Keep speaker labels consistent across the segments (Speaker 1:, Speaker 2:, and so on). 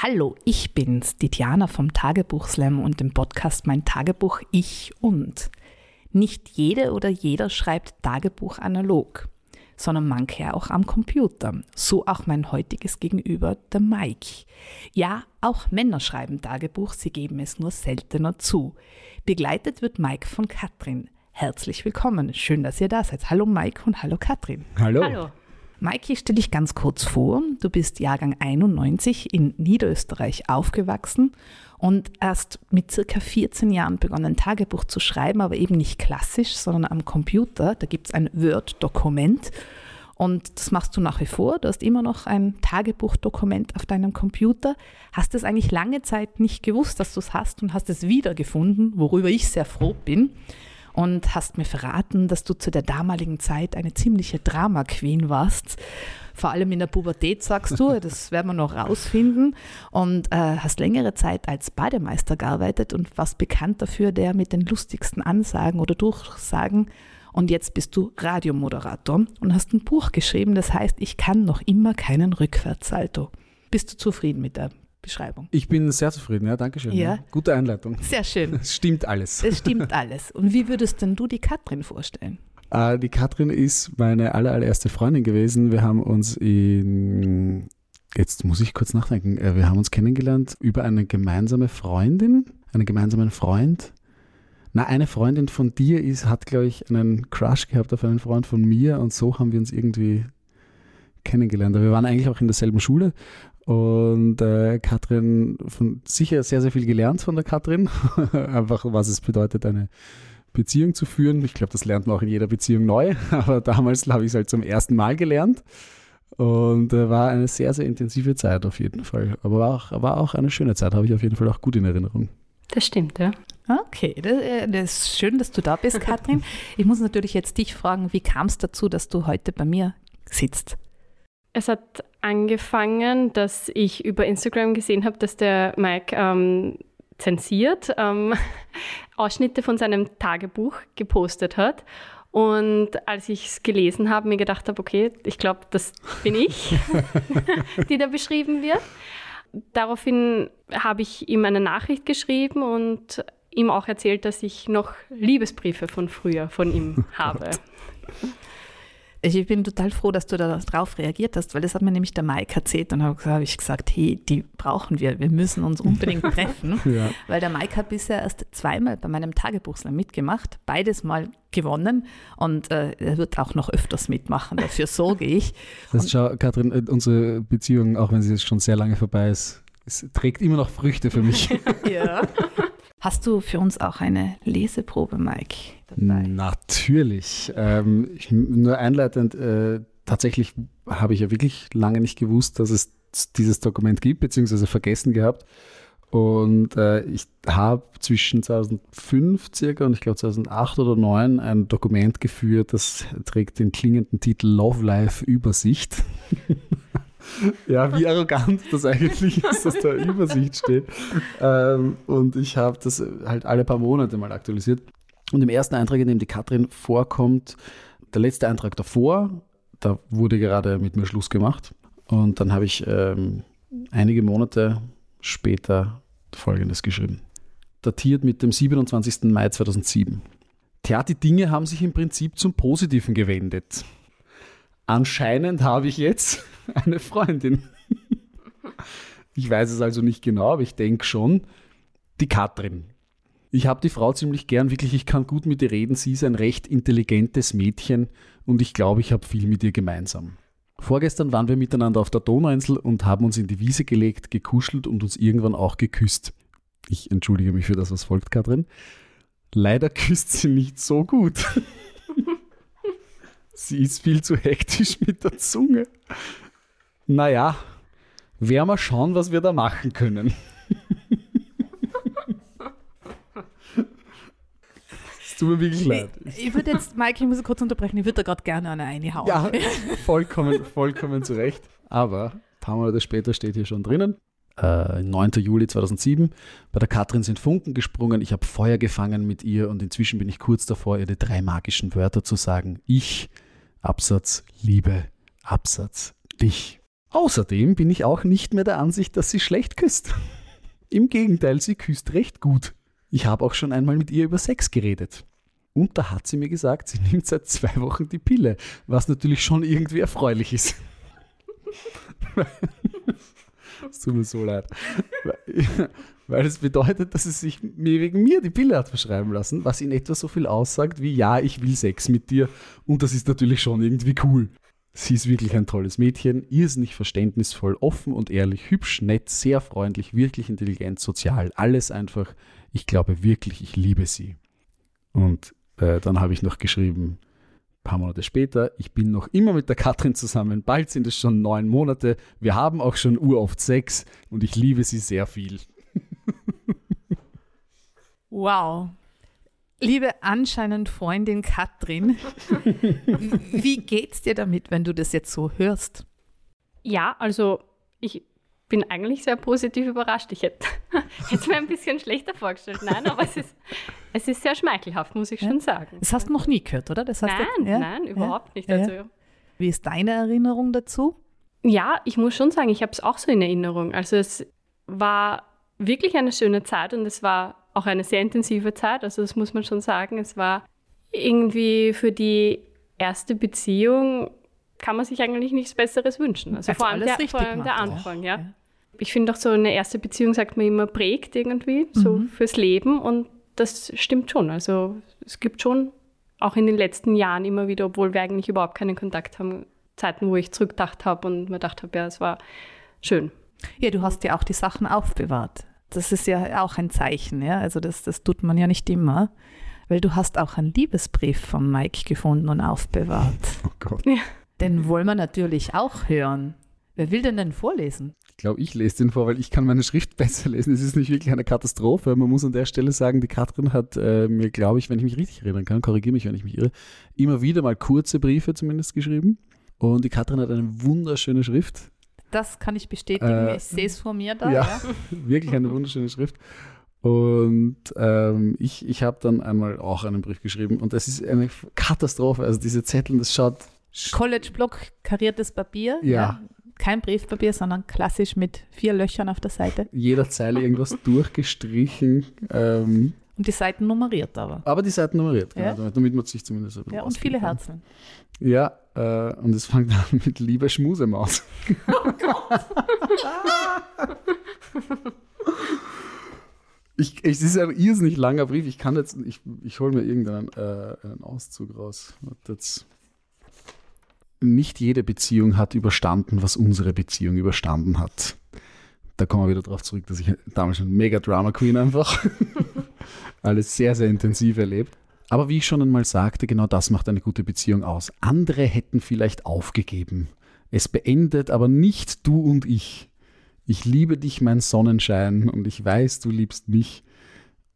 Speaker 1: Hallo, ich bin's, die Diana vom Tagebuchslam und dem Podcast Mein Tagebuch Ich und. Nicht jede oder jeder schreibt Tagebuch analog, sondern manche auch am Computer. So auch mein heutiges Gegenüber, der Mike. Ja, auch Männer schreiben Tagebuch, sie geben es nur seltener zu. Begleitet wird Mike von Katrin. Herzlich willkommen. Schön, dass ihr da seid. Hallo Mike und hallo Katrin.
Speaker 2: Hallo.
Speaker 1: Hallo. Mike, ich stelle dich ganz kurz vor. Du bist Jahrgang 91 in Niederösterreich aufgewachsen und erst mit circa 14 Jahren begonnen, Tagebuch zu schreiben, aber eben nicht klassisch, sondern am Computer. Da gibt es ein Word-Dokument und das machst du nach wie vor. Du hast immer noch ein Tagebuchdokument auf deinem Computer. Hast es eigentlich lange Zeit nicht gewusst, dass du es hast und hast es wiedergefunden, worüber ich sehr froh bin und hast mir verraten, dass du zu der damaligen Zeit eine ziemliche Drama-Queen warst. Vor allem in der Pubertät, sagst du, das werden wir noch rausfinden. Und äh, hast längere Zeit als Bademeister gearbeitet und warst bekannt dafür, der mit den lustigsten Ansagen oder Durchsagen. Und jetzt bist du Radiomoderator und hast ein Buch geschrieben, das heißt, ich kann noch immer keinen Rückwärtssalto. Bist du zufrieden mit der Beschreibung.
Speaker 2: Ich bin sehr zufrieden, ja, danke schön. Ja. ja. Gute Einleitung.
Speaker 1: Sehr schön.
Speaker 2: Es stimmt alles.
Speaker 1: Es stimmt alles. Und wie würdest denn du die Katrin vorstellen?
Speaker 2: Äh, die Katrin ist meine aller, allererste Freundin gewesen. Wir haben uns in, jetzt muss ich kurz nachdenken, äh, wir haben uns kennengelernt über eine gemeinsame Freundin, einen gemeinsamen Freund. Na, eine Freundin von dir ist, hat, glaube ich, einen Crush gehabt auf einen Freund von mir und so haben wir uns irgendwie kennengelernt. Wir waren eigentlich auch in derselben Schule und äh, Katrin, von, sicher sehr, sehr viel gelernt von der Katrin. Einfach, was es bedeutet, eine Beziehung zu führen. Ich glaube, das lernt man auch in jeder Beziehung neu. Aber damals habe ich es halt zum ersten Mal gelernt. Und äh, war eine sehr, sehr intensive Zeit auf jeden Fall. Aber war auch, war auch eine schöne Zeit, habe ich auf jeden Fall auch gut in Erinnerung.
Speaker 1: Das stimmt, ja. Okay, das, äh, das, ist schön, dass du da bist, Katrin. Ich muss natürlich jetzt dich fragen, wie kam es dazu, dass du heute bei mir sitzt?
Speaker 3: Es hat angefangen, dass ich über Instagram gesehen habe, dass der Mike ähm, zensiert ähm, Ausschnitte von seinem Tagebuch gepostet hat. Und als ich es gelesen habe, mir gedacht habe, okay, ich glaube, das bin ich, die da beschrieben wird. Daraufhin habe ich ihm eine Nachricht geschrieben und ihm auch erzählt, dass ich noch Liebesbriefe von früher von ihm habe.
Speaker 1: Ich bin total froh, dass du darauf reagiert hast, weil das hat mir nämlich der Mike erzählt und habe ich gesagt, hey, die brauchen wir, wir müssen uns unbedingt treffen, ja. weil der Mike hat bisher erst zweimal bei meinem Tagebuchslam mitgemacht, beides mal gewonnen und äh, er wird auch noch öfters mitmachen, dafür sorge ich.
Speaker 2: Das heißt, schau, Katrin, äh, unsere Beziehung, auch wenn sie jetzt schon sehr lange vorbei ist, es trägt immer noch Früchte für mich.
Speaker 1: ja. Hast du für uns auch eine Leseprobe, Mike?
Speaker 2: Dabei? Natürlich. Ähm, ich, nur einleitend, äh, tatsächlich habe ich ja wirklich lange nicht gewusst, dass es dieses Dokument gibt, beziehungsweise vergessen gehabt. Und äh, ich habe zwischen 2005 circa und ich glaube 2008 oder 2009 ein Dokument geführt, das trägt den klingenden Titel Love Life Übersicht. ja, wie arrogant das eigentlich ist, dass da Übersicht steht. Ähm, und ich habe das halt alle paar Monate mal aktualisiert. Und im ersten Eintrag, in dem die Katrin vorkommt, der letzte Eintrag davor, da wurde gerade mit mir Schluss gemacht. Und dann habe ich ähm, einige Monate später Folgendes geschrieben. Datiert mit dem 27. Mai 2007. Tja, die Dinge haben sich im Prinzip zum Positiven gewendet. Anscheinend habe ich jetzt eine Freundin. Ich weiß es also nicht genau, aber ich denke schon, die Katrin. Ich habe die Frau ziemlich gern, wirklich, ich kann gut mit ihr reden. Sie ist ein recht intelligentes Mädchen und ich glaube, ich habe viel mit ihr gemeinsam. Vorgestern waren wir miteinander auf der Donauinsel und haben uns in die Wiese gelegt, gekuschelt und uns irgendwann auch geküsst. Ich entschuldige mich für das, was folgt, Katrin. Leider küsst sie nicht so gut. sie ist viel zu hektisch mit der Zunge. Naja, werden wir schauen, was wir da machen können. Es tut mir wirklich leid.
Speaker 1: Ich, ich würde jetzt, Mike, ich muss kurz unterbrechen, ich würde da gerade gerne eine reinhauen.
Speaker 2: Ja, vollkommen, vollkommen zu Recht. Aber ein paar Monate später steht hier schon drinnen. Äh, 9. Juli 2007. Bei der Katrin sind Funken gesprungen. Ich habe Feuer gefangen mit ihr und inzwischen bin ich kurz davor, ihr die drei magischen Wörter zu sagen. Ich, Absatz, Liebe, Absatz, dich. Außerdem bin ich auch nicht mehr der Ansicht, dass sie schlecht küsst. Im Gegenteil, sie küsst recht gut. Ich habe auch schon einmal mit ihr über Sex geredet. Und da hat sie mir gesagt, sie nimmt seit zwei Wochen die Pille, was natürlich schon irgendwie erfreulich ist. Es tut mir so leid. Weil- es bedeutet, dass sie sich wegen mir die Pille hat verschreiben lassen, was in etwa so viel aussagt wie, ja, ich will Sex mit dir. Und das ist natürlich schon irgendwie cool. Sie ist wirklich ein tolles Mädchen, irrsinnig verständnisvoll, offen und ehrlich, hübsch, nett, sehr freundlich, wirklich intelligent, sozial, alles einfach. Ich glaube wirklich, ich liebe sie. Und äh, dann habe ich noch geschrieben, ein paar Monate später, ich bin noch immer mit der Katrin zusammen, bald sind es schon neun Monate, wir haben auch schon uroft Sex und ich liebe sie sehr viel.
Speaker 1: Wow. Liebe anscheinend Freundin Katrin, wie geht's dir damit, wenn du das jetzt so hörst?
Speaker 3: Ja, also ich bin eigentlich sehr positiv überrascht. Ich hätte es mir ein bisschen schlechter vorgestellt. Nein, aber es ist, es ist sehr schmeichelhaft, muss ich schon sagen.
Speaker 1: Das hast du noch nie gehört, oder? Das hast
Speaker 3: Nein,
Speaker 1: du, ja?
Speaker 3: nein, überhaupt nicht.
Speaker 1: Ja.
Speaker 3: Also,
Speaker 1: Wie ist deine Erinnerung dazu?
Speaker 3: Ja, ich muss schon sagen, ich habe es auch so in Erinnerung. Also es war wirklich eine schöne Zeit und es war auch eine sehr intensive Zeit. Also das muss man schon sagen. Es war irgendwie für die erste Beziehung kann man sich eigentlich nichts Besseres wünschen. Also vor allem, der, vor allem der. Anfang, ja. Ich finde auch so eine erste Beziehung, sagt man immer, prägt irgendwie so
Speaker 1: Mhm.
Speaker 3: fürs Leben und das stimmt schon. Also es gibt schon auch in den letzten Jahren immer wieder, obwohl wir eigentlich überhaupt keinen Kontakt haben, Zeiten, wo ich zurückgedacht habe und mir gedacht habe, ja, es war schön.
Speaker 1: Ja, du hast ja auch die Sachen aufbewahrt. Das ist ja auch ein Zeichen, ja. Also das, das tut man ja nicht immer. Weil du hast auch einen Liebesbrief von Mike gefunden und aufbewahrt.
Speaker 2: Oh Gott.
Speaker 1: Den wollen wir natürlich auch hören. Wer will denn denn vorlesen?
Speaker 2: Ich glaube, ich lese den vor, weil ich kann meine Schrift besser lesen. Es ist nicht wirklich eine Katastrophe. Man muss an der Stelle sagen, die Katrin hat äh, mir, glaube ich, wenn ich mich richtig erinnern kann, korrigiere mich, wenn ich mich irre, immer wieder mal kurze Briefe zumindest geschrieben. Und die Katrin hat eine wunderschöne Schrift.
Speaker 1: Das kann ich bestätigen.
Speaker 2: Äh,
Speaker 1: ich sehe es vor mir da.
Speaker 2: ja.
Speaker 1: Ja.
Speaker 2: Wirklich eine wunderschöne Schrift. Und ähm, ich, ich habe dann einmal auch einen Brief geschrieben und das ist eine Katastrophe. Also diese Zettel, das schaut
Speaker 1: College-Block, kariertes Papier.
Speaker 2: Ja.
Speaker 1: Kein Briefpapier, sondern klassisch mit vier Löchern auf der Seite.
Speaker 2: jeder Zeile irgendwas durchgestrichen. Ähm,
Speaker 1: Und die Seiten nummeriert aber.
Speaker 2: aber die Seiten nummeriert, genau,
Speaker 1: Ja.
Speaker 2: damit, damit man sich zumindest ein
Speaker 1: Ja, und viele
Speaker 2: kann.
Speaker 1: Herzen.
Speaker 2: Ja, äh, und es fängt an mit Liebe Schmusemaus. Ich, ich, es ist ein irrsinnig langer Brief. Ich kann jetzt, ich, ich hole mir irgendeinen äh, einen Auszug raus. Jetzt. Nicht jede Beziehung hat überstanden, was unsere Beziehung überstanden hat. Da kommen wir wieder darauf zurück, dass ich damals schon mega Drama Queen einfach alles sehr, sehr intensiv erlebt. Aber wie ich schon einmal sagte, genau das macht eine gute Beziehung aus. Andere hätten vielleicht aufgegeben. Es beendet aber nicht du und ich. Ich liebe dich, mein Sonnenschein, und ich weiß, du liebst mich.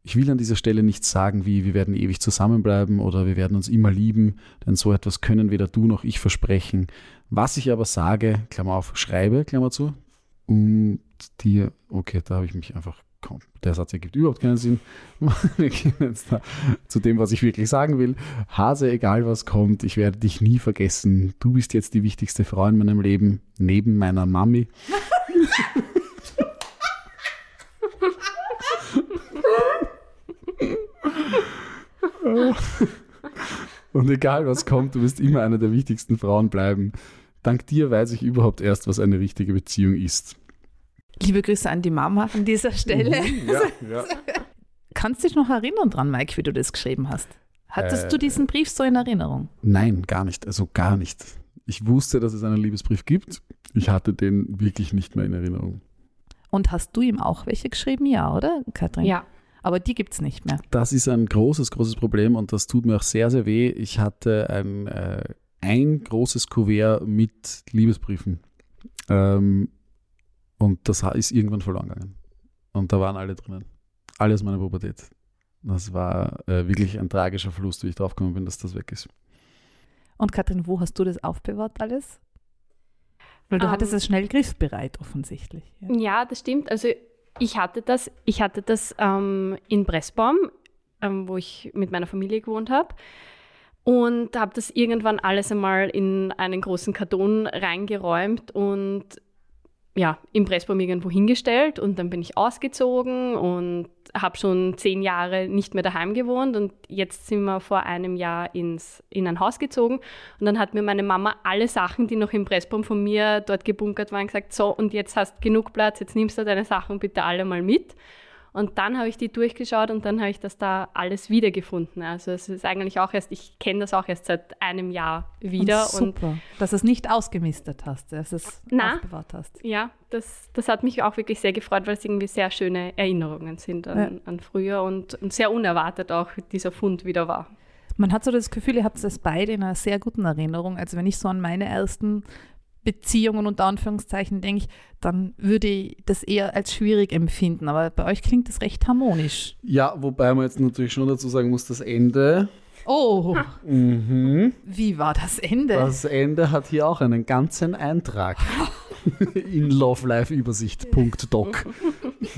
Speaker 2: Ich will an dieser Stelle nichts sagen wie, wir werden ewig zusammenbleiben oder wir werden uns immer lieben, denn so etwas können weder du noch ich versprechen. Was ich aber sage, Klammer auf, schreibe, Klammer zu, und dir, okay, da habe ich mich einfach, komm, der Satz ergibt überhaupt keinen Sinn. Wir gehen jetzt da zu dem, was ich wirklich sagen will. Hase, egal was kommt, ich werde dich nie vergessen. Du bist jetzt die wichtigste Frau in meinem Leben, neben meiner Mami. Und egal was kommt, du wirst immer eine der wichtigsten Frauen bleiben. Dank dir weiß ich überhaupt erst, was eine richtige Beziehung ist.
Speaker 1: Liebe Grüße an die Mama an dieser Stelle.
Speaker 2: Ja, ja.
Speaker 1: Kannst du dich noch erinnern dran, Mike, wie du das geschrieben hast? Hattest
Speaker 2: Äh,
Speaker 1: du diesen Brief so in Erinnerung?
Speaker 2: Nein, gar nicht. Also gar nicht. Ich wusste, dass es einen Liebesbrief gibt. Ich hatte den wirklich nicht mehr in Erinnerung.
Speaker 1: Und hast du ihm auch welche geschrieben? Ja, oder, Katrin?
Speaker 3: Ja,
Speaker 1: Aber die gibt es nicht mehr.
Speaker 2: Das ist ein großes, großes Problem und das tut mir auch sehr, sehr weh. Ich hatte ein, äh, ein großes Kuvert mit Liebesbriefen. Ähm, Und das ist irgendwann verloren gegangen. Und da waren alle drinnen. Alle aus meiner Pubertät. Das war äh, wirklich ein tragischer Verlust, wie ich draufgekommen bin, dass das weg ist.
Speaker 1: Und Katrin, wo hast du das aufbewahrt alles? Weil du um, hattest es schnell griffbereit, offensichtlich.
Speaker 3: Ja. ja. das stimmt. Also ich hatte das, ich hatte das ähm, in Pressbaum, ähm, wo ich mit meiner Familie gewohnt habe. Und habe das irgendwann alles einmal in einen großen Karton reingeräumt und ja, im Pressbaum irgendwo hingestellt und dann bin ich ausgezogen und habe schon zehn Jahre nicht mehr daheim gewohnt und jetzt sind wir vor einem Jahr ins, in ein Haus gezogen und dann hat mir meine Mama alle Sachen, die noch im Pressbaum von mir dort gebunkert waren, gesagt, so und jetzt hast genug Platz, jetzt nimmst du deine Sachen bitte alle mal mit. Und dann habe ich die durchgeschaut und dann habe ich das da alles wiedergefunden. Also es ist eigentlich auch erst, ich kenne das auch erst seit einem Jahr wieder.
Speaker 1: Und super, und, dass du es nicht ausgemistet hast, dass du es na, aufbewahrt hast.
Speaker 3: Ja, das, das hat mich auch wirklich sehr gefreut, weil es irgendwie sehr schöne Erinnerungen sind an, ja. an früher und, und sehr unerwartet auch dieser Fund wieder war.
Speaker 1: Man hat so das Gefühl, ihr habt es beide in einer sehr guten Erinnerung. Also wenn ich so an meine ersten Beziehungen unter Anführungszeichen denke ich, dann würde ich das eher als schwierig empfinden. Aber bei euch klingt das recht harmonisch.
Speaker 2: Ja, wobei man jetzt natürlich schon dazu sagen muss, das Ende.
Speaker 1: Oh, mhm. wie war das Ende?
Speaker 2: Das Ende hat hier auch einen ganzen Eintrag in lovelife-übersicht.doc.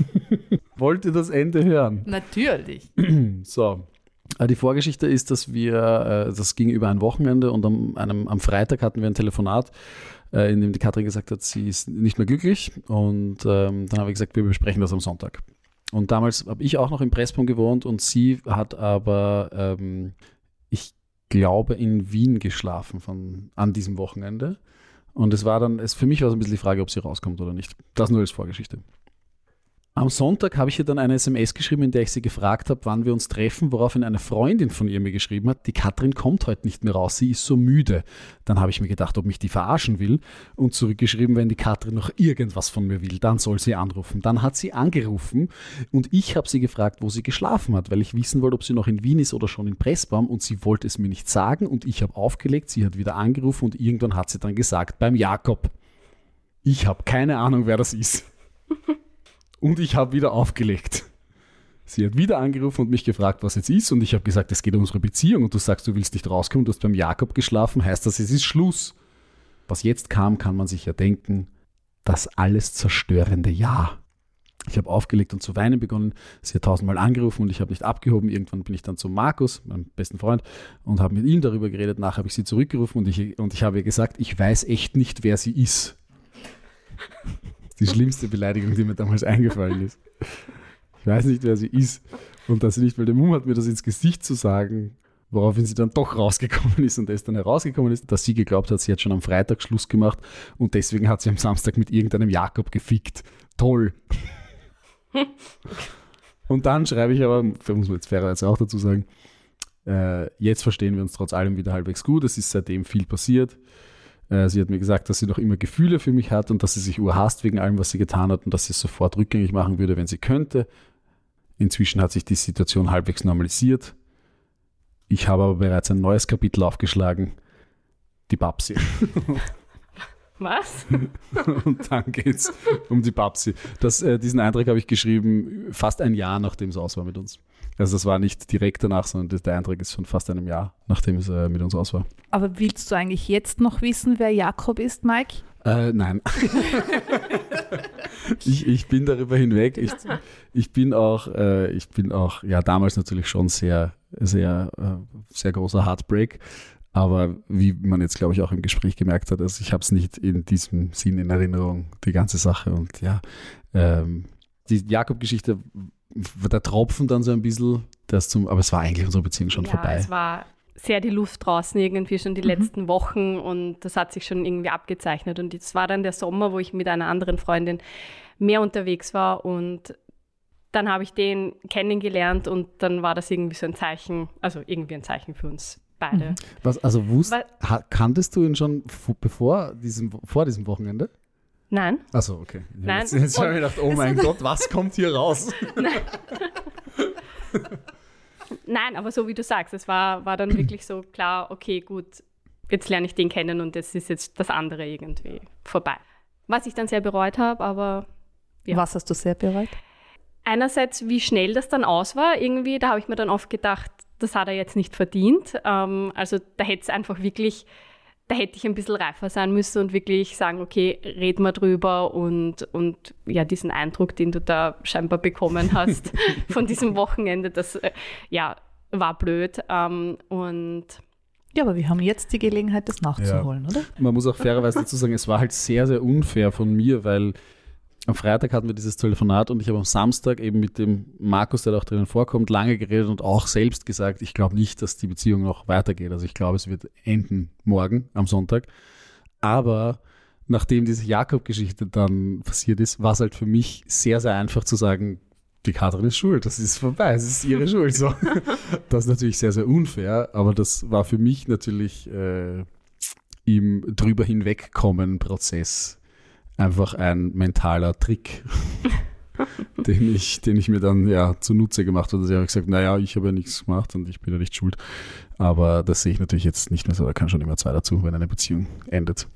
Speaker 2: Wollt ihr das Ende hören?
Speaker 1: Natürlich.
Speaker 2: so, äh, die Vorgeschichte ist, dass wir, äh, das ging über ein Wochenende und am, einem, am Freitag hatten wir ein Telefonat äh, in dem die Katrin gesagt hat, sie ist nicht mehr glücklich. Und ähm, dann habe ich gesagt, wir besprechen das am Sonntag. Und damals habe ich auch noch im Presspunkt gewohnt und sie hat aber, ähm, ich glaube, in Wien geschlafen von, an diesem Wochenende. Und es war dann, es, für mich war es ein bisschen die Frage, ob sie rauskommt oder nicht. Das nur als Vorgeschichte. Am Sonntag habe ich ihr dann eine SMS geschrieben, in der ich sie gefragt habe, wann wir uns treffen, woraufhin eine Freundin von ihr mir geschrieben hat, die Katrin kommt heute nicht mehr raus, sie ist so müde. Dann habe ich mir gedacht, ob mich die verarschen will und zurückgeschrieben, wenn die Katrin noch irgendwas von mir will, dann soll sie anrufen. Dann hat sie angerufen und ich habe sie gefragt, wo sie geschlafen hat, weil ich wissen wollte, ob sie noch in Wien ist oder schon in Pressbaum und sie wollte es mir nicht sagen und ich habe aufgelegt, sie hat wieder angerufen und irgendwann hat sie dann gesagt, beim Jakob. Ich habe keine Ahnung, wer das ist. Und ich habe wieder aufgelegt. Sie hat wieder angerufen und mich gefragt, was jetzt ist. Und ich habe gesagt, es geht um unsere Beziehung. Und du sagst, du willst nicht rauskommen, du hast beim Jakob geschlafen, heißt das, es ist Schluss. Was jetzt kam, kann man sich ja denken, das alles zerstörende Ja. Ich habe aufgelegt und zu weinen begonnen. Sie hat tausendmal angerufen und ich habe nicht abgehoben. Irgendwann bin ich dann zu Markus, meinem besten Freund, und habe mit ihm darüber geredet. Nachher habe ich sie zurückgerufen und ich, und ich habe ihr gesagt, ich weiß echt nicht, wer sie ist die schlimmste Beleidigung, die mir damals eingefallen ist. Ich weiß nicht, wer sie ist. Und dass sie nicht mal den Mumm hat, mir das ins Gesicht zu sagen, woraufhin sie dann doch rausgekommen ist und es dann herausgekommen ist, dass sie geglaubt hat, sie hat schon am Freitag Schluss gemacht und deswegen hat sie am Samstag mit irgendeinem Jakob gefickt. Toll. und dann schreibe ich aber, muss man jetzt fairerweise auch dazu sagen, äh, jetzt verstehen wir uns trotz allem wieder halbwegs gut. Es ist seitdem viel passiert. Äh, sie hat mir gesagt, dass sie noch immer Gefühle für mich hat und dass sie sich urhasst wegen allem, was sie getan hat und dass sie es sofort rückgängig machen würde, wenn sie könnte. Inzwischen hat sich die Situation halbwegs normalisiert. Ich habe aber bereits ein neues Kapitel aufgeschlagen. Die Babsi.
Speaker 3: Was?
Speaker 2: und dann geht es um die Babsi. Das, äh, diesen Eintrag habe ich geschrieben, fast ein Jahr nachdem es aus war mit uns. Also das war nicht direkt danach, sondern der Eintrag ist von fast einem Jahr, nachdem es äh, mit uns aus war.
Speaker 1: Aber willst du eigentlich jetzt noch wissen, wer Jakob ist, Mike?
Speaker 2: Äh, nein. ich, ich bin darüber hinweg. Ich, ich bin auch, äh, ich bin auch, ja, damals natürlich schon sehr, sehr, äh, sehr großer Heartbreak. Aber wie man jetzt, glaube ich, auch im Gespräch gemerkt hat, also ich habe es nicht in diesem Sinn in Erinnerung, die ganze Sache. Und ja, ähm, die Jakob-Geschichte der Tropfen dann so ein bisschen, das zum, aber es war eigentlich unsere Beziehung schon
Speaker 3: ja,
Speaker 2: vorbei.
Speaker 3: Es war sehr die Luft draußen irgendwie schon die mhm. letzten Wochen und das hat sich schon irgendwie abgezeichnet. Und es war dann der Sommer, wo ich mit einer anderen Freundin mehr unterwegs war und dann habe ich den kennengelernt und dann war das irgendwie so ein Zeichen, also irgendwie ein Zeichen für uns beide. Mhm.
Speaker 2: Was, also wusst, kanntest du ihn schon bevor diesem, vor diesem Wochenende?
Speaker 3: Nein.
Speaker 2: Achso, okay.
Speaker 3: Nein.
Speaker 2: Jetzt, jetzt habe ich gedacht, oh mein Gott, was kommt hier raus?
Speaker 3: Nein. Nein, aber so wie du sagst, es war, war dann wirklich so klar, okay, gut, jetzt lerne ich den kennen und es ist jetzt das andere irgendwie vorbei. Was ich dann sehr bereut habe, aber Ja.
Speaker 1: Was hast du sehr bereut?
Speaker 3: Einerseits, wie schnell das dann aus war, irgendwie, da habe ich mir dann oft gedacht, das hat er jetzt nicht verdient. Ähm, also da hätte es einfach wirklich, da hätte ich ein bisschen reifer sein müssen und wirklich sagen, okay, red mal drüber und, und ja, diesen Eindruck, den du da scheinbar bekommen hast von diesem Wochenende, das äh, ja, war blöd. Ähm, und
Speaker 1: Ja, aber wir haben jetzt die Gelegenheit, das nachzuholen, oder?
Speaker 2: Man muss auch fairerweise dazu sagen, es war halt sehr, sehr unfair von mir, weil am Freitag hatten wir dieses Telefonat und ich habe am Samstag eben mit dem Markus, der da auch drinnen vorkommt, lange geredet und auch selbst gesagt, ich glaube nicht, dass die Beziehung noch weitergeht. Also ich glaube, es wird enden morgen am Sonntag. Aber nachdem diese Jakob-Geschichte dann passiert ist, war es halt für mich sehr, sehr einfach zu sagen, die Katrin ist schuld, das ist vorbei, es ist ihre Schuld. So. Das ist natürlich sehr, sehr unfair, aber das war für mich natürlich äh, im drüber hinwegkommen Prozess einfach ein mentaler Trick, den, ich, den ich mir dann ja zunutze gemacht habe. Also ich habe gesagt, naja, ich habe ja nichts gemacht und ich bin ja nicht schuld. Aber das sehe ich natürlich jetzt nicht mehr so, da kann schon immer zwei dazu, wenn eine Beziehung endet.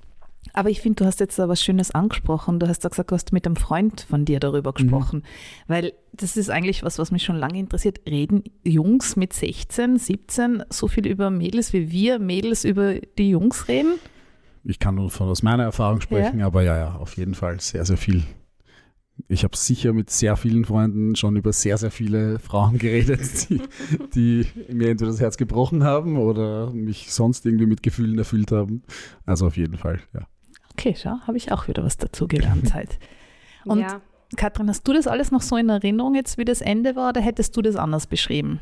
Speaker 1: Aber ich finde, du hast jetzt da was Schönes angesprochen. Du hast da gesagt, du hast mit einem Freund von dir darüber gesprochen. Weil das ist eigentlich was, was mich schon lange interessiert. Reden Jungs mit 16, 17 so viel über Mädels, wie wir Mädels über die Jungs reden?
Speaker 2: Ich kann nur von aus meiner Erfahrung sprechen, aber ja, ja, auf jeden Fall sehr, sehr viel. Ich habe sicher mit sehr vielen Freunden schon über sehr, sehr viele Frauen geredet, die, die mir entweder das Herz gebrochen haben oder mich sonst irgendwie mit Gefühlen erfüllt haben. Also auf jeden Fall, ja.
Speaker 1: Okay, schau, habe ich auch wieder was dazu gelernt halt. Und
Speaker 3: ja,
Speaker 1: Katrin, hast du das alles noch so in Erinnerung jetzt, wie das Ende war, oder hättest du das anders beschrieben?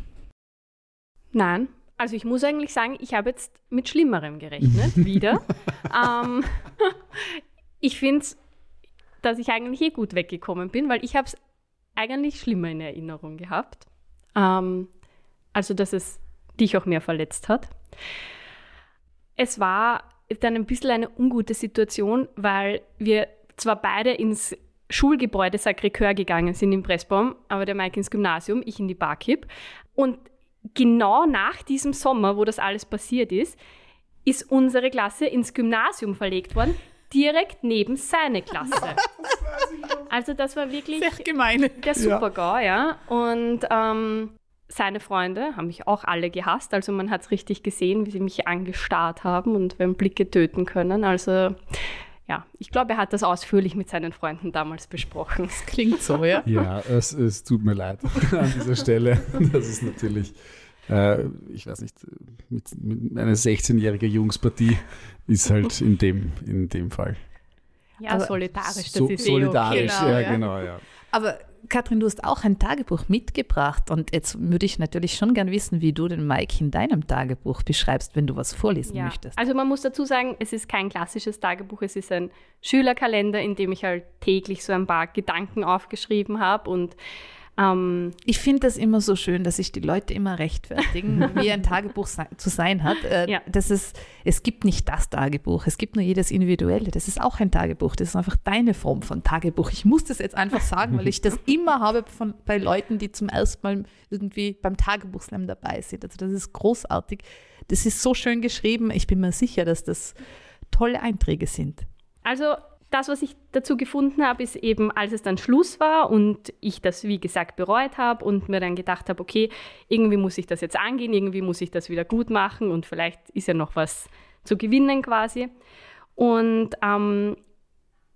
Speaker 3: nein. Also ich muss eigentlich sagen, ich habe jetzt mit Schlimmerem gerechnet, wieder. ähm, ich finde dass ich eigentlich eh gut weggekommen bin, weil ich habe es eigentlich schlimmer in Erinnerung gehabt. Ähm, also, dass es dich auch mehr verletzt hat. Es war dann ein bisschen eine ungute Situation, weil wir zwar beide ins Schulgebäude Sacré-Cœur gegangen sind im Pressbaum, aber der Mike ins Gymnasium, ich in die Barkip. Und genau nach diesem Sommer, wo das alles passiert ist, ist unsere Klasse ins Gymnasium verlegt worden, direkt neben seine Klasse. Also das war wirklich
Speaker 1: gemein.
Speaker 3: der Super-GAU, ja. Und ähm, seine Freunde haben mich auch alle gehasst. Also man hat es richtig gesehen, wie sie mich angestarrt haben und haben Blicke töten können. Also ja, ich glaube, er hat das ausführlich mit seinen Freunden damals besprochen.
Speaker 1: Klingt so, ja?
Speaker 2: Ja, es, es tut mir leid an dieser Stelle. Das ist natürlich, äh, ich weiß nicht, mit, mit einer 16-jährige Jungspartie ist halt in dem, in dem Fall.
Speaker 3: Ja,
Speaker 1: Aber
Speaker 3: solidarisch, das
Speaker 2: So,
Speaker 3: ist eh
Speaker 2: solidarisch,
Speaker 1: Genau,
Speaker 2: ja,
Speaker 1: ja.
Speaker 2: genau, ja.
Speaker 1: Aber Katrin, du hast auch ein Tagebuch mitgebracht und jetzt würde ich natürlich schon gern wissen, wie du den Mike in deinem Tagebuch beschreibst, wenn du was vorlesen
Speaker 3: Ja.
Speaker 1: möchtest.
Speaker 3: Also man muss dazu sagen, es ist kein klassisches Tagebuch, es ist ein Schülerkalender, in dem ich halt täglich so ein paar Gedanken aufgeschrieben habe und ähm,
Speaker 1: Ich finde das immer so schön, dass sich die Leute immer rechtfertigen, wie ein Tagebuch zu sein hat. Äh,
Speaker 3: Ja.
Speaker 1: das ist, es gibt nicht das Tagebuch, es gibt nur jedes individuelle. Das ist auch ein Tagebuch. Das ist einfach deine Form von Tagebuch. Ich muss das jetzt einfach sagen, weil ich das immer habe von, bei Leuten, die zum ersten Mal irgendwie beim Tagebuchslam dabei sind. Also das ist großartig. Das ist so schön geschrieben. Ich bin mir sicher, dass das tolle Einträge sind.
Speaker 3: Also das, was ich dazu gefunden habe, ist eben, als es dann Schluss war und ich das, wie gesagt, bereut habe und mir dann gedacht habe, okay, irgendwie muss ich das jetzt angehen, irgendwie muss ich das wieder gut machen und vielleicht ist ja noch was zu gewinnen quasi. Und ähm,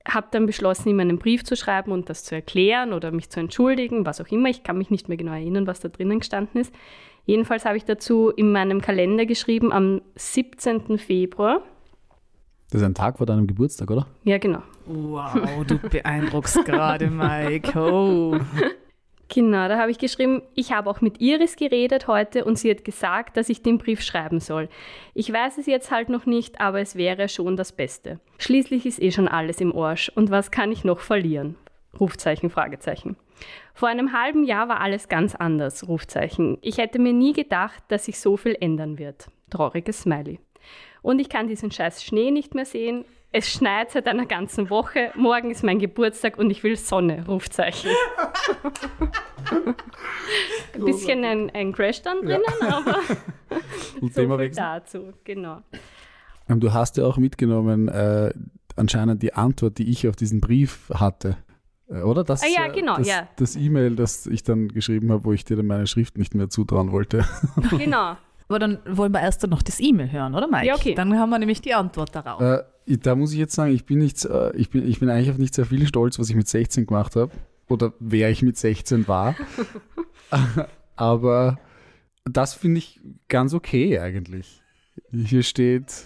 Speaker 3: habe dann beschlossen, ihm einen Brief zu schreiben und das zu erklären oder mich zu entschuldigen, was auch immer. Ich kann mich nicht mehr genau erinnern, was da drinnen gestanden ist. Jedenfalls habe ich dazu in meinem Kalender geschrieben am 17. Februar.
Speaker 2: Das ist ein Tag vor deinem Geburtstag, oder?
Speaker 3: Ja, genau.
Speaker 1: Wow, du beeindruckst gerade, Mike. Oh.
Speaker 3: Genau, da habe ich geschrieben, ich habe auch mit Iris geredet heute und sie hat gesagt, dass ich den Brief schreiben soll. Ich weiß es jetzt halt noch nicht, aber es wäre schon das Beste. Schließlich ist eh schon alles im Arsch und was kann ich noch verlieren? Rufzeichen, Fragezeichen. Vor einem halben Jahr war alles ganz anders, Rufzeichen. Ich hätte mir nie gedacht, dass sich so viel ändern wird. Trauriges Smiley. Und ich kann diesen scheiß Schnee nicht mehr sehen. Es schneit seit einer ganzen Woche. Morgen ist mein Geburtstag und ich will Sonne. Rufzeichen. ein bisschen ein, ein Crash dann drinnen, aber
Speaker 2: Und
Speaker 3: so
Speaker 2: Thema
Speaker 3: viel dazu. Genau.
Speaker 2: Ähm, Du hast ja auch mitgenommen, äh, anscheinend die Antwort, die ich auf diesen Brief hatte. Äh, Oder das,
Speaker 3: Ah ja,
Speaker 2: äh,
Speaker 3: genau,
Speaker 2: das,
Speaker 3: ja.
Speaker 2: das E-Mail, das ich dann geschrieben habe, wo ich dir dann meine Schrift nicht mehr zutrauen wollte.
Speaker 3: Genau.
Speaker 1: Aber dann wollen wir erst noch das E-Mail hören, oder Mike?
Speaker 3: Ja, okay.
Speaker 1: Dann haben wir nämlich die Antwort darauf.
Speaker 2: Äh, da muss ich jetzt sagen, ich bin, nicht, äh, ich, bin, ich bin eigentlich auf nicht sehr viel stolz, was ich mit 16 gemacht habe. Oder wer ich mit 16 war. Aber das finde ich ganz okay eigentlich. Hier steht,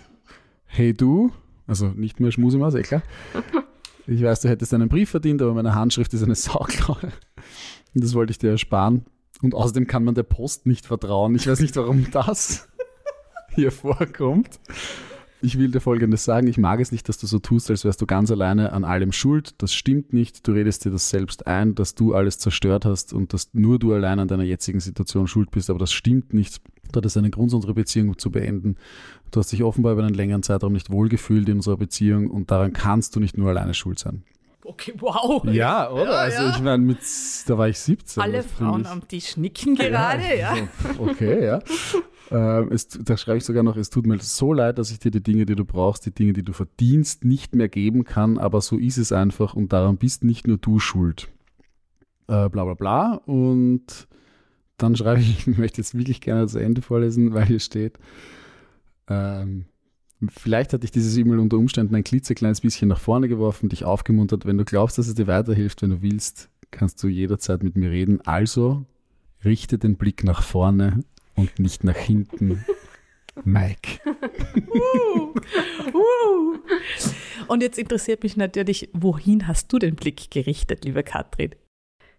Speaker 2: hey du, also nicht mehr Schmusemaus, eh klar. Ich weiß, du hättest einen Brief verdient, aber meine Handschrift ist eine Sauklaue. Und das wollte ich dir ersparen. Und außerdem kann man der Post nicht vertrauen. Ich weiß nicht, warum das hier vorkommt. Ich will dir Folgendes sagen. Ich mag es nicht, dass du so tust, als wärst du ganz alleine an allem schuld. Das stimmt nicht. Du redest dir das selbst ein, dass du alles zerstört hast und dass nur du allein an deiner jetzigen Situation schuld bist. Aber das stimmt nicht. Du hattest einen Grund, unsere Beziehung zu beenden. Du hast dich offenbar über einen längeren Zeitraum nicht wohlgefühlt in unserer Beziehung und daran kannst du nicht nur alleine schuld sein.
Speaker 1: Okay, wow.
Speaker 2: Ja, oder?
Speaker 1: Ja,
Speaker 2: also
Speaker 1: ja.
Speaker 2: ich meine, mit da war ich 17.
Speaker 1: Alle Frauen
Speaker 2: ich-
Speaker 1: am Tisch nicken gerade, ja.
Speaker 2: so, Okay, ja. ähm, es, da schreibe ich sogar noch, es tut mir so leid, dass ich dir die Dinge, die du brauchst, die Dinge, die du verdienst, nicht mehr geben kann, aber so ist es einfach und daran bist nicht nur du schuld. Äh, bla bla bla. Und dann schreibe ich, ich möchte jetzt wirklich gerne das Ende vorlesen, weil hier steht, ähm, Vielleicht hat dich dieses E-Mail unter Umständen ein klitzekleines bisschen nach vorne geworfen, dich aufgemuntert. Wenn du glaubst, dass es dir weiterhilft, wenn du willst, kannst du jederzeit mit mir reden. Also richte den Blick nach vorne und nicht nach hinten. Mike.
Speaker 1: Uh. Und jetzt interessiert mich natürlich, wohin hast du den Blick gerichtet, liebe Katrin?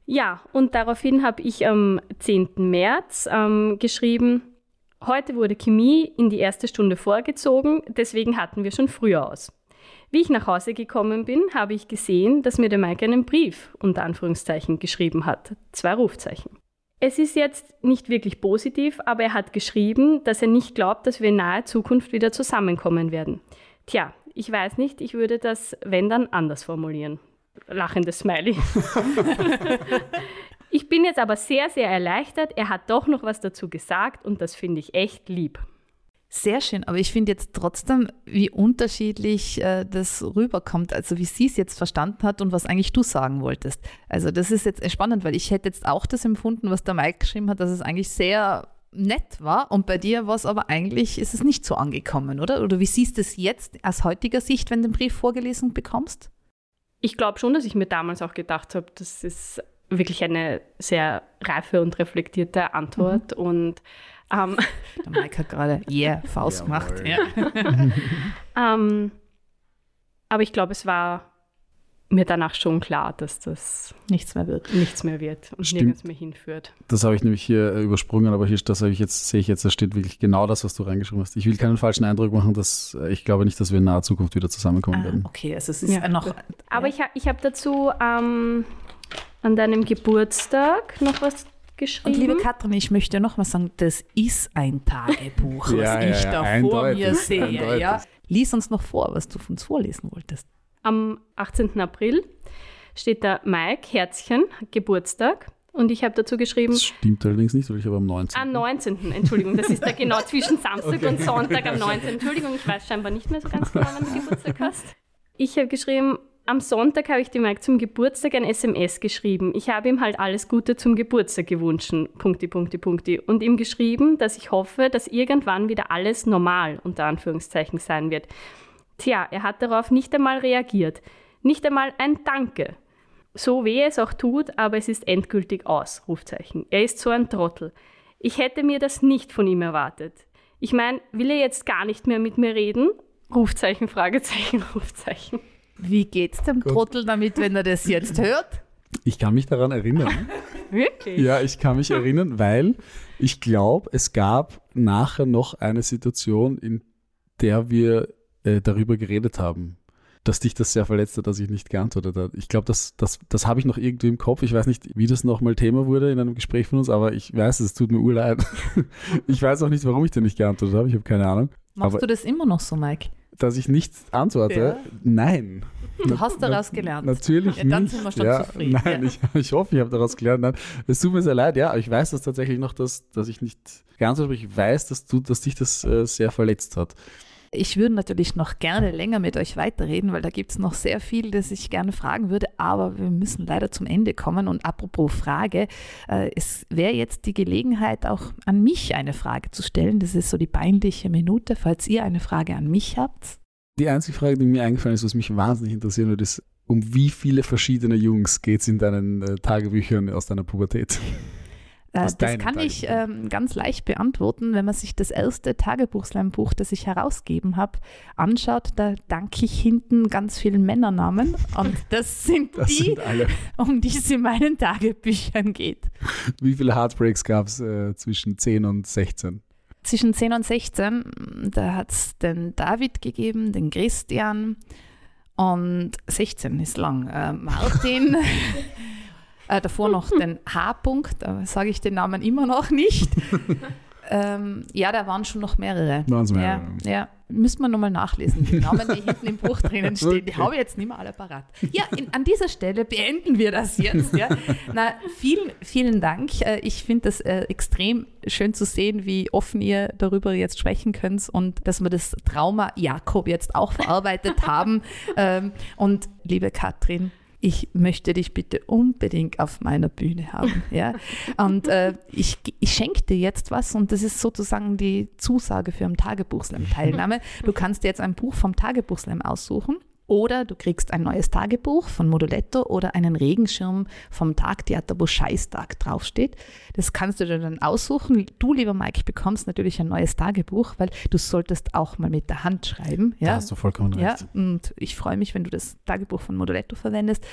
Speaker 3: Ja, und daraufhin habe ich am 10. März ähm, geschrieben, heute wurde Chemie in die erste Stunde vorgezogen, deswegen hatten wir schon früher aus. Wie ich nach Hause gekommen bin, habe ich gesehen, dass mir der Mike einen Brief unter Anführungszeichen geschrieben hat. Zwei Rufzeichen. Es ist jetzt nicht wirklich positiv, aber er hat geschrieben, dass er nicht glaubt, dass wir in naher Zukunft wieder zusammenkommen werden. Tja, ich weiß nicht, ich würde das, wenn dann, anders formulieren. Lachendes Smiley. Ich bin jetzt aber sehr, sehr erleichtert. Er hat doch noch was dazu gesagt und das finde ich echt lieb.
Speaker 1: Sehr schön, aber ich finde jetzt trotzdem, wie unterschiedlich äh, das rüberkommt, also wie sie es jetzt verstanden hat und was eigentlich du sagen wolltest. Also das ist jetzt spannend, weil ich hätte jetzt auch das empfunden, was der Mike geschrieben hat, dass es eigentlich sehr nett war und bei dir war es aber eigentlich, ist es nicht so angekommen, oder? Oder wie siehst du es jetzt aus heutiger Sicht, wenn du den Brief vorgelesen bekommst?
Speaker 3: Ich glaube schon, dass ich mir damals auch gedacht habe, das ist wirklich eine sehr reife und reflektierte Antwort und ähm,
Speaker 1: Der Mike hat gerade, yeah, Faust gemacht. Ja.
Speaker 3: ähm, aber ich glaube, es war mir danach schon klar, dass das
Speaker 1: Nichts mehr wird.
Speaker 3: nichts mehr wird und
Speaker 2: Stimmt.
Speaker 3: nirgends mehr hinführt.
Speaker 2: Das habe ich nämlich hier äh, übersprungen, aber hier das habe ich jetzt, sehe ich jetzt, da steht wirklich genau das, was du reingeschrieben hast. Ich will keinen falschen Eindruck machen, dass äh, ich glaube nicht, dass wir in naher Zukunft wieder zusammenkommen
Speaker 1: Ah,
Speaker 2: werden.
Speaker 1: okay, also es ist
Speaker 3: Ja.
Speaker 1: noch.
Speaker 3: Aber
Speaker 1: ja.
Speaker 3: ich, ha- ich habe dazu ähm, an deinem Geburtstag noch was geschrieben.
Speaker 1: Und liebe Katrin, ich möchte noch mal sagen, das ist ein Tagebuch, was
Speaker 2: Ja, ja,
Speaker 1: ich
Speaker 2: ja,
Speaker 1: da vor
Speaker 2: eindeutig,
Speaker 1: mir sehe. Ja. Lies uns noch vor, was du von uns vorlesen wolltest.
Speaker 3: Am 18. April steht da Mike, Herzchen, Geburtstag. Und ich habe dazu geschrieben,
Speaker 2: Das stimmt allerdings nicht, weil ich habe am 19.
Speaker 3: am 19. Entschuldigung, das ist da genau zwischen Samstag und Sonntag am 19. Entschuldigung, ich weiß scheinbar nicht mehr so ganz genau, wann du Geburtstag hast. Ich habe geschrieben, am Sonntag habe ich dem Mike zum Geburtstag ein SMS geschrieben. Ich habe ihm halt alles Gute zum Geburtstag gewünscht, Punkti, Punkti, Punkti. Und ihm geschrieben, dass ich hoffe, dass irgendwann wieder alles normal, unter Anführungszeichen, sein wird. Tja, er hat darauf nicht einmal reagiert. Nicht einmal ein Danke. So weh es auch tut, aber es ist endgültig aus, Rufzeichen. Er ist so ein Trottel. Ich hätte mir das nicht von ihm erwartet. Ich meine, will er jetzt gar nicht mehr mit mir reden? Rufzeichen, Fragezeichen, Rufzeichen.
Speaker 1: Wie geht's dem Trottel damit, wenn er das jetzt hört?
Speaker 2: Ich kann mich daran erinnern.
Speaker 3: Wirklich?
Speaker 2: ja, ich kann mich erinnern, weil ich glaube, es gab nachher noch eine Situation, in der wir äh, darüber geredet haben, dass dich das sehr verletzt hat, dass ich nicht geantwortet habe. Ich glaube, das, das, das habe ich noch irgendwie im Kopf. Ich weiß nicht, wie das nochmal Thema wurde in einem Gespräch von uns, aber ich weiß, es tut mir urleid. ich weiß auch nicht, warum ich dir nicht geantwortet habe. Ich habe keine Ahnung.
Speaker 1: Machst
Speaker 2: Aber-
Speaker 1: du das immer noch so, Mike?
Speaker 2: Dass ich nicht antworte? Nein.
Speaker 1: Du hast daraus gelernt.
Speaker 2: Natürlich
Speaker 1: Ja, dann
Speaker 2: nicht.
Speaker 1: sind wir schon
Speaker 2: ja,
Speaker 1: zufrieden,
Speaker 2: Nein,
Speaker 1: ja.
Speaker 2: ich, ich hoffe, ich habe daraus gelernt. Nein, es tut mir sehr leid, ja, aber ich weiß das tatsächlich noch, dass, dass ich nicht geantwortet habe. Ich weiß, dass, du, dass dich das äh, sehr verletzt hat.
Speaker 1: Ich würde natürlich noch gerne länger mit euch weiterreden, weil da gibt es noch sehr viel, das ich gerne fragen würde, aber wir müssen leider zum Ende kommen. Und apropos Frage, äh, es wäre jetzt die Gelegenheit, auch an mich eine Frage zu stellen. Das ist so die peinliche Minute, falls ihr eine Frage an mich habt.
Speaker 2: Die einzige Frage, die mir eingefallen ist, was mich wahnsinnig interessieren würde, ist, um wie viele verschiedene Jungs geht es in deinen äh, Tagebüchern aus deiner Pubertät?
Speaker 1: Äh, das kann ich ähm, ganz leicht beantworten, wenn man sich das erste Tagebuchslam-Buch, das ich herausgeben habe, anschaut. Da danke ich hinten ganz vielen Männernamen und das sind das die, sind um die es in meinen Tagebüchern geht.
Speaker 2: Wie viele Heartbreaks gab es äh, zwischen 10 und 16?
Speaker 1: Zwischen 10 und 16, da hat es den David gegeben, den Christian und 16 ist lang. Äh, Martin. Äh, davor noch den H-Punkt, da sage ich den Namen immer noch nicht. ähm, ja, da waren schon noch mehrere.
Speaker 2: Waren es mehrere?
Speaker 1: Ja, ja. müssen wir nochmal nachlesen. Die Namen, die hinten im Buch drinnen stehen, okay. die habe ich jetzt nicht mehr alle parat. Ja, in, an dieser Stelle beenden wir das jetzt. Ja. Na, vielen, vielen Dank. Äh, ich finde das äh, extrem schön zu sehen, wie offen ihr darüber jetzt sprechen könnt und dass wir das Trauma Jakob jetzt auch verarbeitet haben. Ähm, und liebe Katrin, ich möchte dich bitte unbedingt auf meiner Bühne haben. Ja? Und äh, ich, ich schenke dir jetzt was und das ist sozusagen die Zusage für einen Tagebuchslam-Teilnahme. Du kannst dir jetzt ein Buch vom Tagebuchslam aussuchen oder du kriegst ein neues Tagebuch von Moduletto oder einen Regenschirm vom Tagtheater, wo Scheißtag draufsteht. Das kannst du dir dann aussuchen. Du, lieber Mike, bekommst natürlich ein neues Tagebuch, weil du solltest auch mal mit der Hand schreiben. Ja?
Speaker 2: Da hast du vollkommen recht.
Speaker 1: Ja, und ich freue mich, wenn du das Tagebuch von Moduletto verwendest.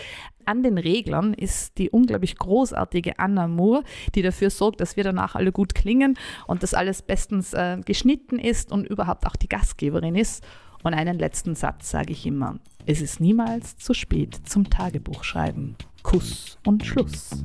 Speaker 1: An den Reglern ist die unglaublich großartige Anna Moore, die dafür sorgt, dass wir danach alle gut klingen und dass alles bestens äh, geschnitten ist und überhaupt auch die Gastgeberin ist. Und einen letzten Satz sage ich immer. Es ist niemals zu spät zum Tagebuchschreiben. Kuss und Schluss.